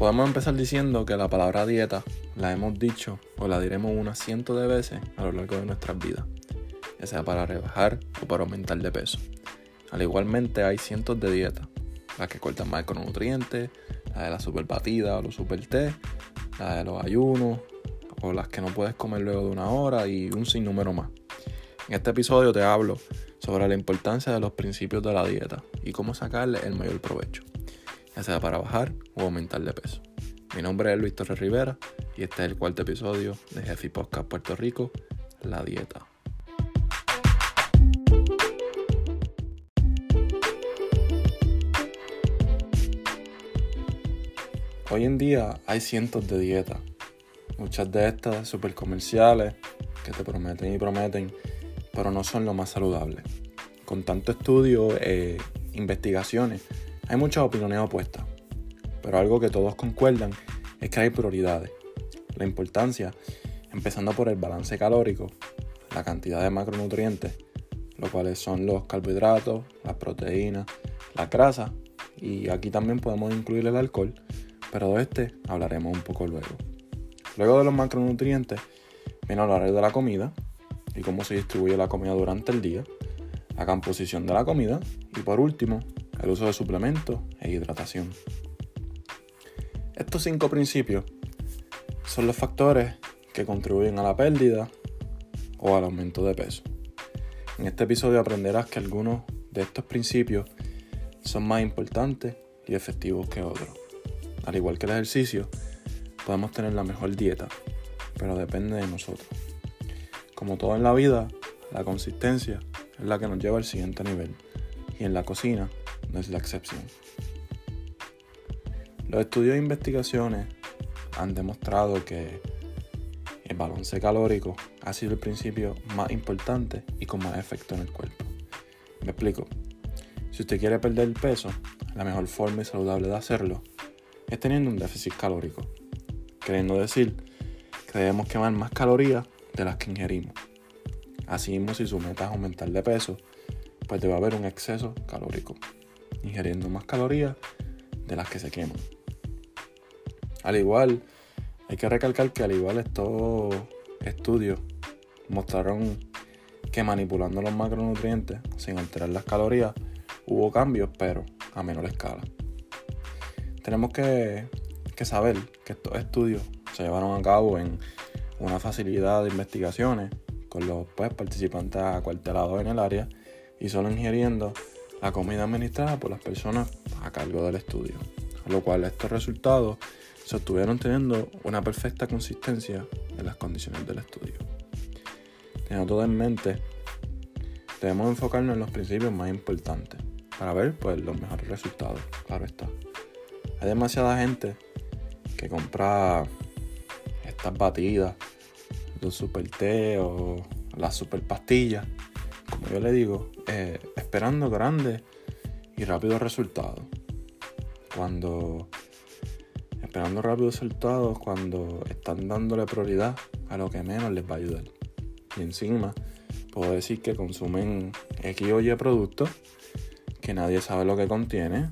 Podemos empezar diciendo que la palabra dieta la hemos dicho o la diremos unas cientos de veces a lo largo de nuestras vidas, ya sea para rebajar o para aumentar de peso. Al igualmente hay cientos de dietas, las que cortan macronutrientes, la de la super batida o los super té, la de los ayunos o las que no puedes comer luego de una hora y un sinnúmero más. En este episodio te hablo sobre la importancia de los principios de la dieta y cómo sacarle el mayor provecho, ya sea para bajar o aumentar de peso. Mi nombre es Luis Torres Rivera y este es el cuarto episodio de Jefe Podcast Puerto Rico, La Dieta. Hoy en día hay cientos de dietas, muchas de estas super comerciales que te prometen y prometen, pero no son lo más saludables. Con tanto estudio e investigaciones, hay muchas opiniones opuestas, pero algo que todos concuerdan es que hay prioridades. La importancia, empezando por el balance calórico, la cantidad de macronutrientes, los cuales son los carbohidratos, las proteínas, la grasa, y aquí también podemos incluir el alcohol, pero de este hablaremos un poco luego. Luego de los macronutrientes, viene hablar de la comida y cómo se distribuye la comida durante el día, la composición de la comida y por último, el uso de suplementos e hidratación. Estos cinco principios son los factores que contribuyen a la pérdida o al aumento de peso. En este episodio aprenderás que algunos de estos principios son más importantes y efectivos que otros. Al igual que el ejercicio, podemos tener la mejor dieta, pero depende de nosotros. Como todo en la vida, la consistencia es la que nos lleva al siguiente nivel y en la cocina no es la excepción. Los estudios e investigaciones han demostrado que el balance calórico ha sido el principio más importante y con más efecto en el cuerpo. Me explico. Si usted quiere perder peso, la mejor forma y saludable de hacerlo es teniendo un déficit calórico, queriendo decir que debemos quemar más calorías de las que ingerimos. Así mismo, si su meta es aumentar de peso, pues debe haber un exceso calórico, ingiriendo más calorías de las que se queman. Al igual, hay que recalcar que al igual estos estudios mostraron que manipulando los macronutrientes sin alterar las calorías hubo cambios, pero a menor escala tenemos que, saber que estos estudios se llevaron a cabo en una facilidad de investigaciones con los pues, participantes acuartelados en el área y solo ingiriendo la comida administrada por las personas a cargo del estudio. A lo cual estos resultados se obtuvieron teniendo una perfecta consistencia en las condiciones del estudio. Teniendo todo en mente, debemos enfocarnos en los principios más importantes para ver pues, los mejores resultados. Claro está. Hay demasiada gente que compra estas batidas, los super té o las super pastillas, como yo le digo, eh, esperando grandes y rápidos resultados. Cuando esperando rápidos resultados cuando están dándole prioridad a lo que menos les va a ayudar. Y encima puedo decir que consumen X o Y productos que nadie sabe lo que contiene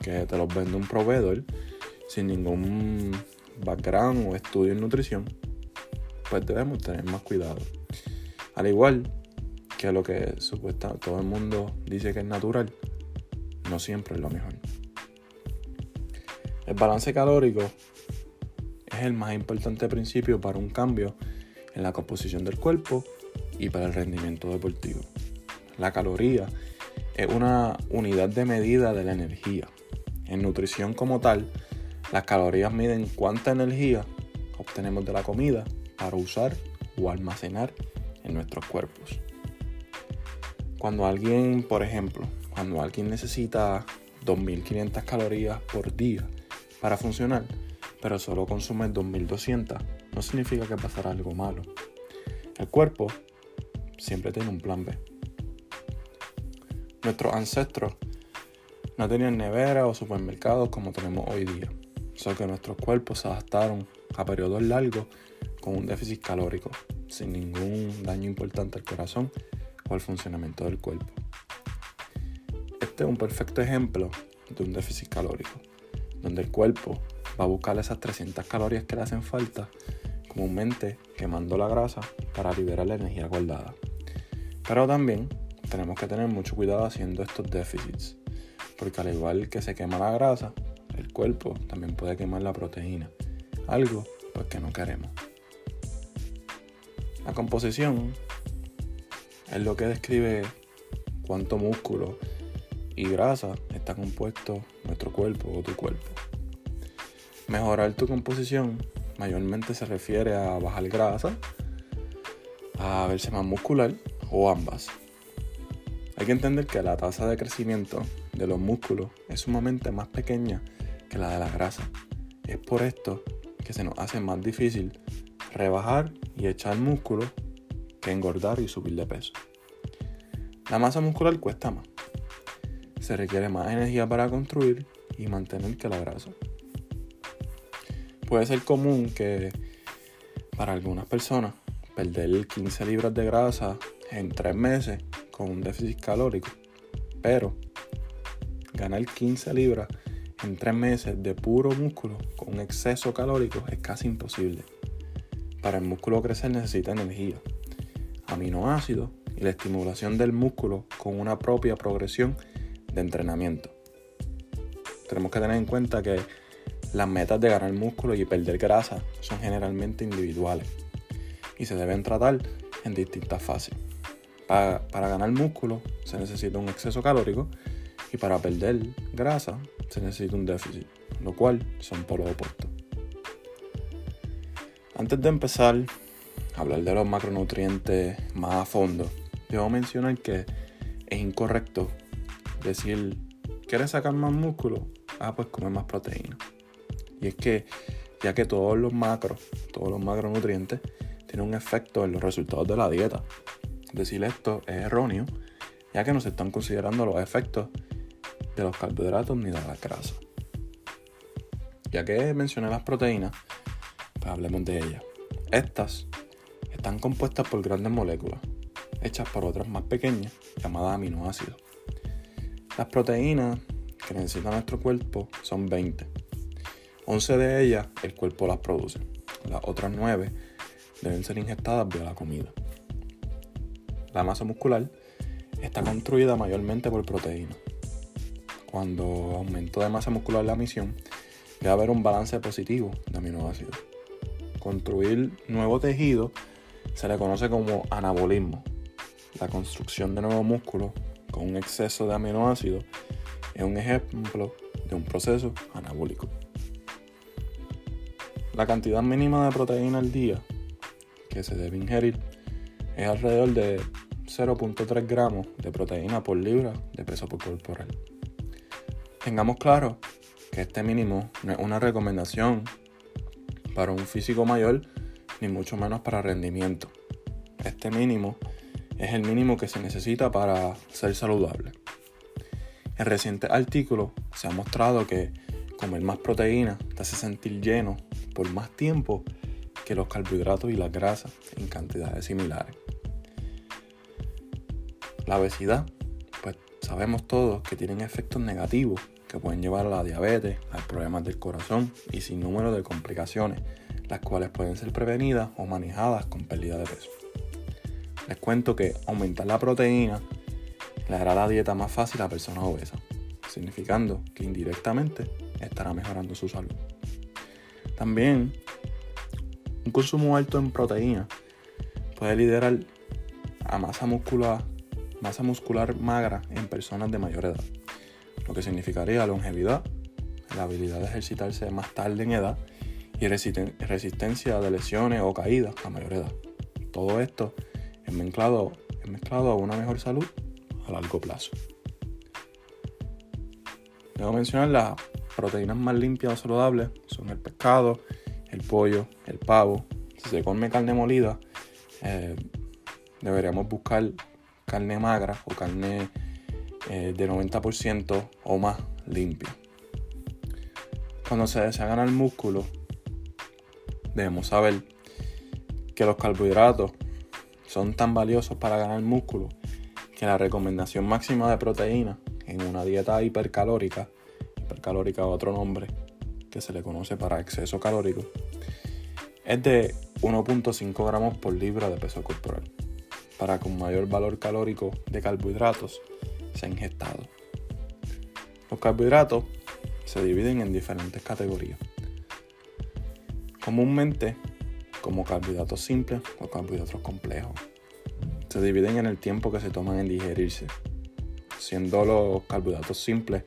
que te los vende un proveedor sin ningún background o estudio en nutrición, pues debemos tener más cuidado. Al igual que lo que supuestamente todo el mundo dice que es natural, no siempre es lo mejor. El balance calórico es el más importante principio para un cambio en la composición del cuerpo y para el rendimiento deportivo. La caloría es una unidad de medida de la energía en nutrición como tal, las calorías miden cuánta energía obtenemos de la comida para usar o almacenar en nuestros cuerpos. Cuando alguien, por ejemplo, cuando alguien necesita 2.500 calorías por día para funcionar, pero solo consume 2.200, no significa que pasará algo malo. El cuerpo siempre tiene un plan B. Nuestros ancestros no tenían nevera o supermercados como tenemos hoy día, solo que nuestros cuerpos se adaptaron a periodos largos con un déficit calórico, sin ningún daño importante al corazón o al funcionamiento del cuerpo. Este es un perfecto ejemplo de un déficit calórico, donde el cuerpo va a buscar esas 300 calorías que le hacen falta, comúnmente quemando la grasa para liberar la energía guardada. Pero también tenemos que tener mucho cuidado haciendo estos déficits, porque al igual que se quema la grasa, el cuerpo también puede quemar la proteína, algo pues que no queremos. La composición es lo que describe cuánto músculo y grasa está compuesto nuestro cuerpo o tu cuerpo. Mejorar tu composición mayormente se refiere a bajar grasa, a verse más muscular o ambas. Hay que entender que la tasa de crecimiento de los músculos es sumamente más pequeña que la de la grasa. Es por esto que se nos hace más difícil rebajar y echar músculo que engordar y subir de peso. La masa muscular cuesta más. Se requiere más energía para construir y mantener que la grasa. Puede ser común que para algunas personas perder 15 libras de grasa en 3 meses con un déficit calórico, pero ganar 15 libras en 3 meses de puro músculo con un exceso calórico es casi imposible. Para el músculo crecer necesita energía, aminoácidos y la estimulación del músculo con una propia progresión de entrenamiento. Tenemos que tener en cuenta que las metas de ganar músculo y perder grasa son generalmente individuales y se deben tratar en distintas fases. Para, ganar músculo se necesita un exceso calórico y para perder grasa se necesita un déficit, lo cual son polos opuestos. Antes de empezar hablar de los macronutrientes más a fondo, debo mencionar que es incorrecto decir, ¿quieres sacar más músculo? Ah, pues come más proteína. Y es que, ya que todos los macros, todos los macronutrientes, tienen un efecto en los resultados de la dieta. Decir esto es erróneo, ya que no se están considerando los efectos de los carbohidratos ni de la grasa. Ya que mencioné las proteínas, pues hablemos de ellas. Estas están compuestas por grandes moléculas, hechas por otras más pequeñas, llamadas aminoácidos. Las proteínas que necesita nuestro cuerpo son 20. 11 de ellas el cuerpo las produce. Las otras 9 deben ser inyectadas vía la comida. La masa muscular está construida mayormente por proteínas. Cuando aumentó de masa muscular la misión, debe haber un balance positivo de aminoácidos. Construir nuevo tejido se le conoce como anabolismo. La construcción de nuevo músculo con un exceso de aminoácidos es un ejemplo de un proceso anabólico. La cantidad mínima de proteína al día que se debe ingerir es alrededor de 0.3 gramos de proteína por libra de peso corporal. Tengamos claro que este mínimo no es una recomendación para un físico mayor ni mucho menos para rendimiento. Este mínimo es el mínimo que se necesita para ser saludable. En recientes artículos se ha mostrado que comer más proteína te hace sentir lleno por más tiempo que los carbohidratos y las grasas en cantidades similares. La obesidad, pues sabemos todos que tienen efectos negativos que pueden llevar a la diabetes, a problemas del corazón y sin número de complicaciones, las cuales pueden ser prevenidas o manejadas con pérdida de peso. Les cuento que aumentar la proteína le hará la dieta más fácil a personas obesas, significando que indirectamente estará mejorando su salud. También un consumo alto en proteína puede liderar a masa muscular, masa muscular magra en personas de mayor edad, lo que significaría longevidad, la habilidad de ejercitarse más tarde en edad y resistencia de lesiones o caídas a mayor edad. Todo esto es mezclado, a una mejor salud a largo plazo. Debo mencionar las proteínas más limpias o saludables son el pescado, el pollo, el pavo. Si se come carne molida, eh, deberíamos buscar carne magra o carne eh, de 90% o más limpia. Cuando se desea ganar músculo, debemos saber que los carbohidratos son tan valiosos para ganar músculo que la recomendación máxima de proteína en una dieta hipercalórica, hipercalórica otro nombre, que se le conoce para exceso calórico, es de 1.5 gramos por libra de peso corporal, para con mayor valor calórico de carbohidratos se ha ingestado. Los carbohidratos se dividen en diferentes categorías. Comúnmente como carbohidratos simples o carbohidratos complejos. Se dividen en el tiempo que se toman en digerirse, siendo los carbohidratos simples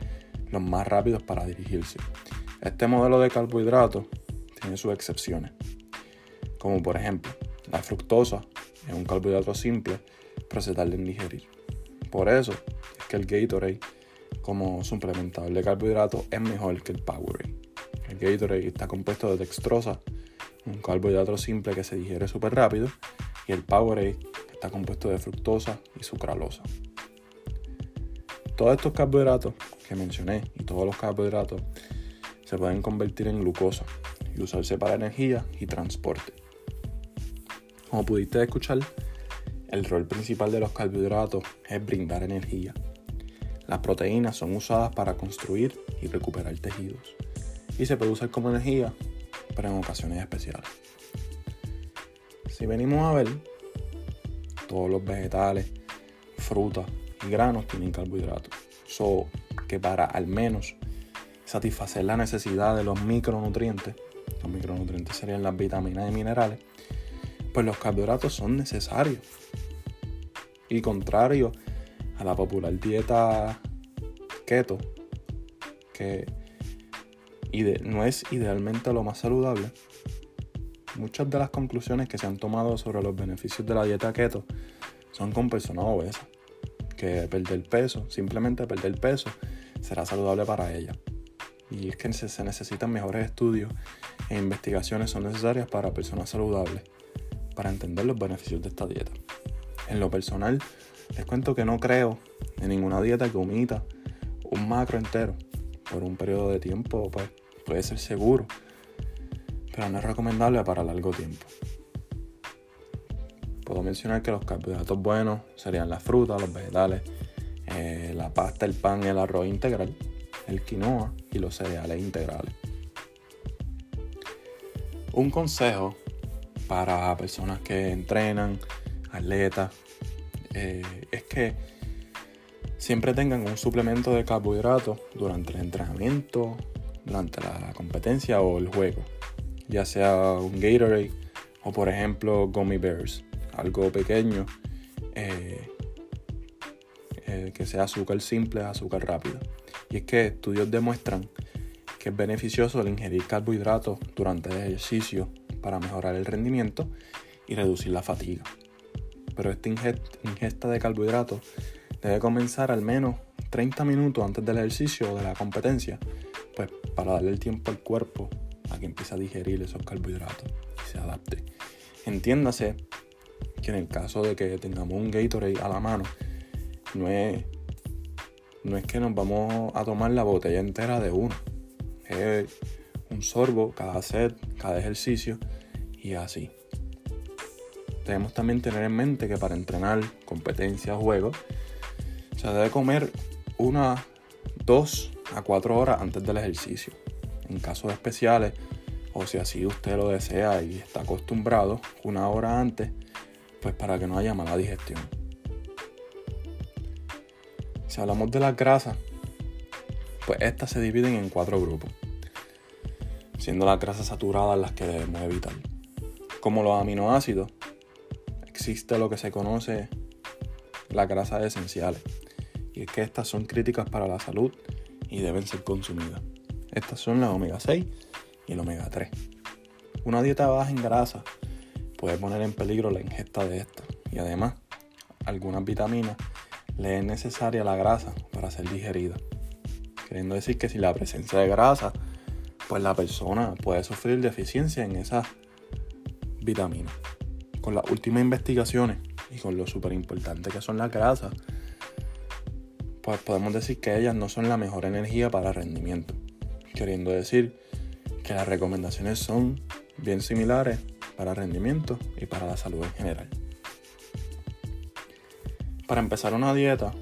los más rápidos para dirigirse. Este modelo de carbohidratos tiene sus excepciones, como por ejemplo la fructosa es un carbohidrato simple, pero se tarda en digerir. Por eso es que el Gatorade como suplementador de carbohidratos es mejor que el Powerade. El Gatorade está compuesto de dextrosa, un carbohidrato simple que se digiere súper rápido, y el Powerade está compuesto de fructosa y sucralosa. Todos estos carbohidratos que mencioné y todos los carbohidratos se pueden convertir en glucosa y usarse para energía y transporte. Como pudiste escuchar, el rol principal de los carbohidratos es brindar energía. Las proteínas son usadas para construir y recuperar tejidos y se usar como energía pero en ocasiones especiales. Si venimos a ver, todos los vegetales, frutas y granos tienen carbohidratos. So que para al menos satisfacer la necesidad de los micronutrientes, los micronutrientes serían las vitaminas y minerales, pues los carbohidratos son necesarios. Y contrario la popular dieta keto, que no es idealmente lo más saludable, muchas de las conclusiones que se han tomado sobre los beneficios de la dieta keto son con personas obesas, que perder peso, simplemente perder peso, será saludable para ella. Y es que se necesitan mejores estudios e investigaciones son necesarias para personas saludables, para entender los beneficios de esta dieta. En lo personal, les cuento que no creo en ninguna dieta que omita un macro entero por un periodo de tiempo pues, puede ser seguro, pero no es recomendable para largo tiempo. Puedo mencionar que los carbohidratos buenos serían las frutas, los vegetales, eh, la pasta, el pan el arroz integral, el quinoa y los cereales integrales. Un consejo para personas que entrenan, atletas, eh, es que siempre tengan un suplemento de carbohidratos durante el entrenamiento durante la competencia o el juego, ya sea un Gatorade o por ejemplo Gummy Bears, algo pequeño eh, eh, que sea azúcar simple, azúcar rápido. Y es que estudios demuestran que es beneficioso el ingerir carbohidratos durante el ejercicio para mejorar el rendimiento y reducir la fatiga. Pero esta ingesta de carbohidratos debe comenzar al menos 30 minutos antes del ejercicio o de la competencia pues para darle el tiempo al cuerpo a que empiece a digerir esos carbohidratos y se adapte. Entiéndase que en el caso de que tengamos un Gatorade a la mano, no es, no es que nos vamos a tomar la botella entera de uno. Es un sorbo cada set, cada ejercicio y así. Debemos también tener en mente que para entrenar, competencia, juegos, se debe comer una, dos a 4 horas antes del ejercicio. En casos especiales, o si así usted lo desea y está acostumbrado, una hora antes, pues para que no haya mala digestión. Si hablamos de las grasas, pues estas se dividen en cuatro grupos, siendo las grasas saturadas las que debemos evitar. Como los aminoácidos, existe lo que se conoce las grasas esenciales, y es que estas son críticas para la salud y deben ser consumidas. Estas son las omega 6 y el omega 3. Una dieta baja en grasa puede poner en peligro la ingesta de estas y además algunas vitaminas le es necesaria la grasa para ser digerida. Queriendo decir que si la presencia de grasa, pues la persona puede sufrir deficiencia en esas vitaminas. Con las últimas investigaciones y con lo súper importante que son las grasas, pues podemos decir que ellas no son la mejor energía para rendimiento. Queriendo decir que las recomendaciones son bien similares para rendimiento y para la salud en general. Para empezar una dieta,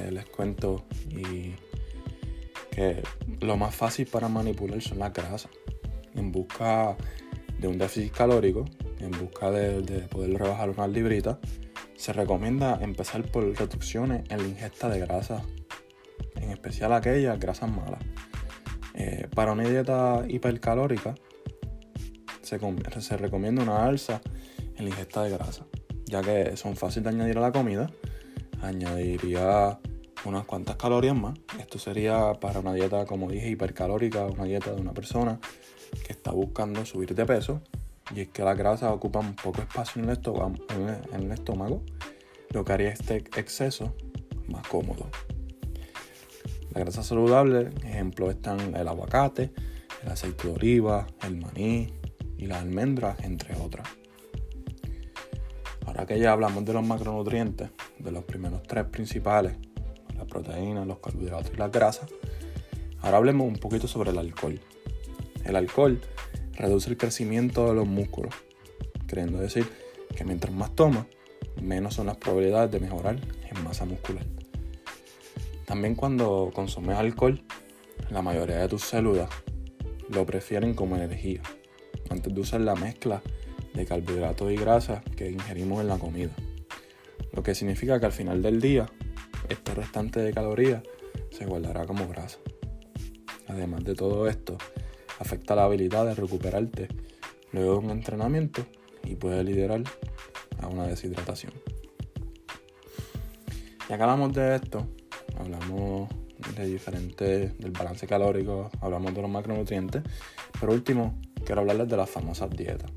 eh, les cuento y que lo más fácil para manipular son las grasas. En busca de un déficit calórico, en busca de, poder rebajar unas libritas, se recomienda empezar por reducciones en la ingesta de grasas, en especial aquellas grasas malas. Eh, para una dieta hipercalórica, se, se recomienda una alza en la ingesta de grasa, ya que son fáciles de añadir a la comida. Añadiría unas cuantas calorías más. Esto sería para una dieta, como dije, hipercalórica, una dieta de una persona que está buscando subir de peso. Y es que las grasas ocupan poco espacio en el, estómago, lo que haría este exceso más cómodo. Las grasas saludables, ejemplo, están el aguacate, el aceite de oliva, el maní y las almendras, entre otras. Ahora que ya hablamos de los macronutrientes, de los primeros tres principales, las proteínas, los carbohidratos y las grasas, ahora hablemos un poquito sobre el alcohol. El alcohol reduce el crecimiento de los músculos, queriendo decir que mientras más tomas, menos son las probabilidades de mejorar en masa muscular. También cuando consumes alcohol, la mayoría de tus células lo prefieren como energía, antes de usar la mezcla de carbohidratos y grasas que ingerimos en la comida. Lo que significa que al final del día, este restante de calorías se guardará como grasa. Además de todo esto, afecta la habilidad de recuperarte luego de un entrenamiento y puede liderar a una deshidratación. Ya que hablamos de esto, hablamos de diferentes, del balance calórico, hablamos de los macronutrientes, pero último, quiero hablarles de las famosas dietas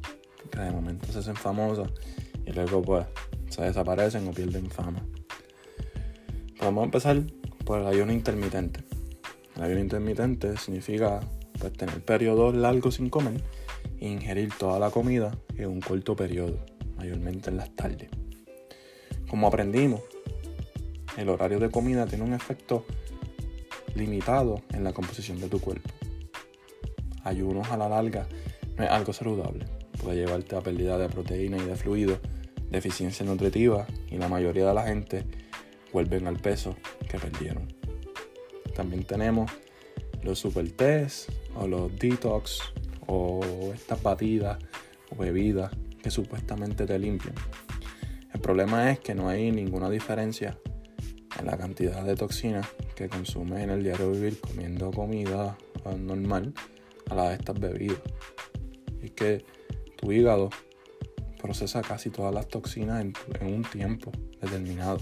que de momento se hacen famosas y luego pues se desaparecen o pierden fama. vamos a empezar por el ayuno intermitente. El ayuno intermitente significa pues, tener periodos largos sin comer e ingerir toda la comida en un corto periodo, mayormente en las tardes. Como aprendimos, el horario de comida tiene un efecto limitado en la composición de tu cuerpo. Ayunos a la larga no es algo saludable puede llevarte a pérdida de proteína y de fluido, deficiencia nutritiva y la mayoría de la gente vuelven al peso que perdieron. También tenemos los super test o los detox o estas batidas o bebidas que supuestamente te limpian. El problema es que no hay ninguna diferencia en la cantidad de toxinas que consumes en el diario vivir comiendo comida normal a la de estas bebidas. Y que tu hígado procesa casi todas las toxinas en, un tiempo determinado.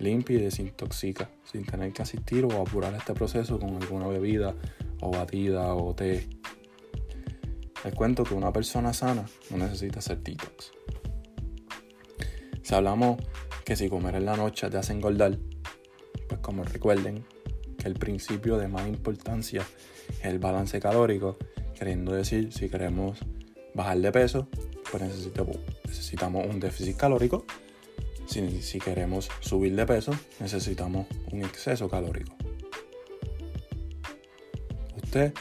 Limpia y desintoxica sin tener que asistir o apurar este proceso con alguna bebida o batida o té. Les cuento que una persona sana no necesita hacer detox. Si hablamos que si comer en la noche te hace engordar, pues como recuerden que el principio de más importancia es el balance calórico, queriendo decir si queremos bajar de peso, pues necesitamos, necesitamos un déficit calórico. Si, queremos subir de peso, necesitamos un exceso calórico. Usted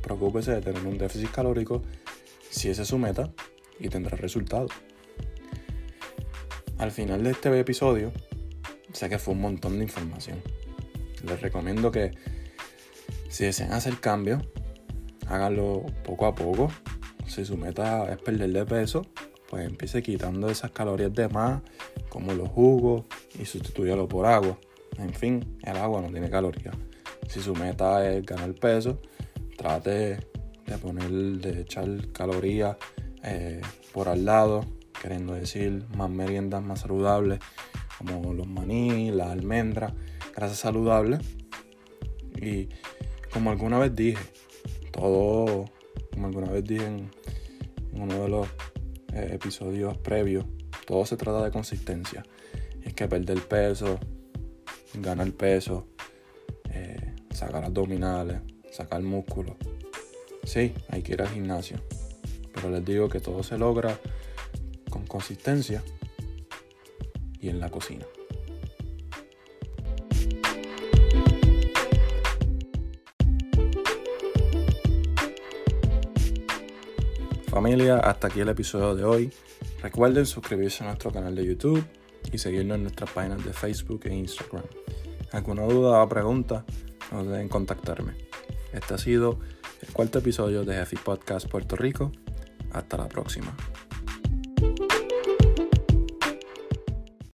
preocúpese de tener un déficit calórico si esa es su meta y tendrá resultados. Al final de este episodio, sé que fue un montón de información. Les recomiendo que si desean hacer cambios, háganlo poco a poco, si su meta es perder de peso, pues empiece quitando esas calorías de más, como los jugos, y sustituyalo por agua. En fin, el agua no tiene calorías. Si su meta es ganar peso, trate de poner, de echar calorías eh, por al lado, queriendo decir más meriendas más saludables, como los maní, las almendras, grasas saludables. Y como alguna vez dije, todo, como alguna vez dije en, uno de los eh, episodios previos, todo se trata de consistencia. Es que perder peso, ganar peso, eh, sacar abdominales, sacar músculo. Sí, hay que ir al gimnasio. Pero les digo que todo se logra con consistencia y en la cocina. Familia, hasta aquí el episodio de hoy. Recuerden suscribirse a nuestro canal de YouTube y seguirnos en nuestras páginas de Facebook e Instagram. ¿Alguna duda o pregunta? no deben contactarme. Este ha sido el cuarto episodio de Heavy Podcast Puerto Rico. Hasta la próxima.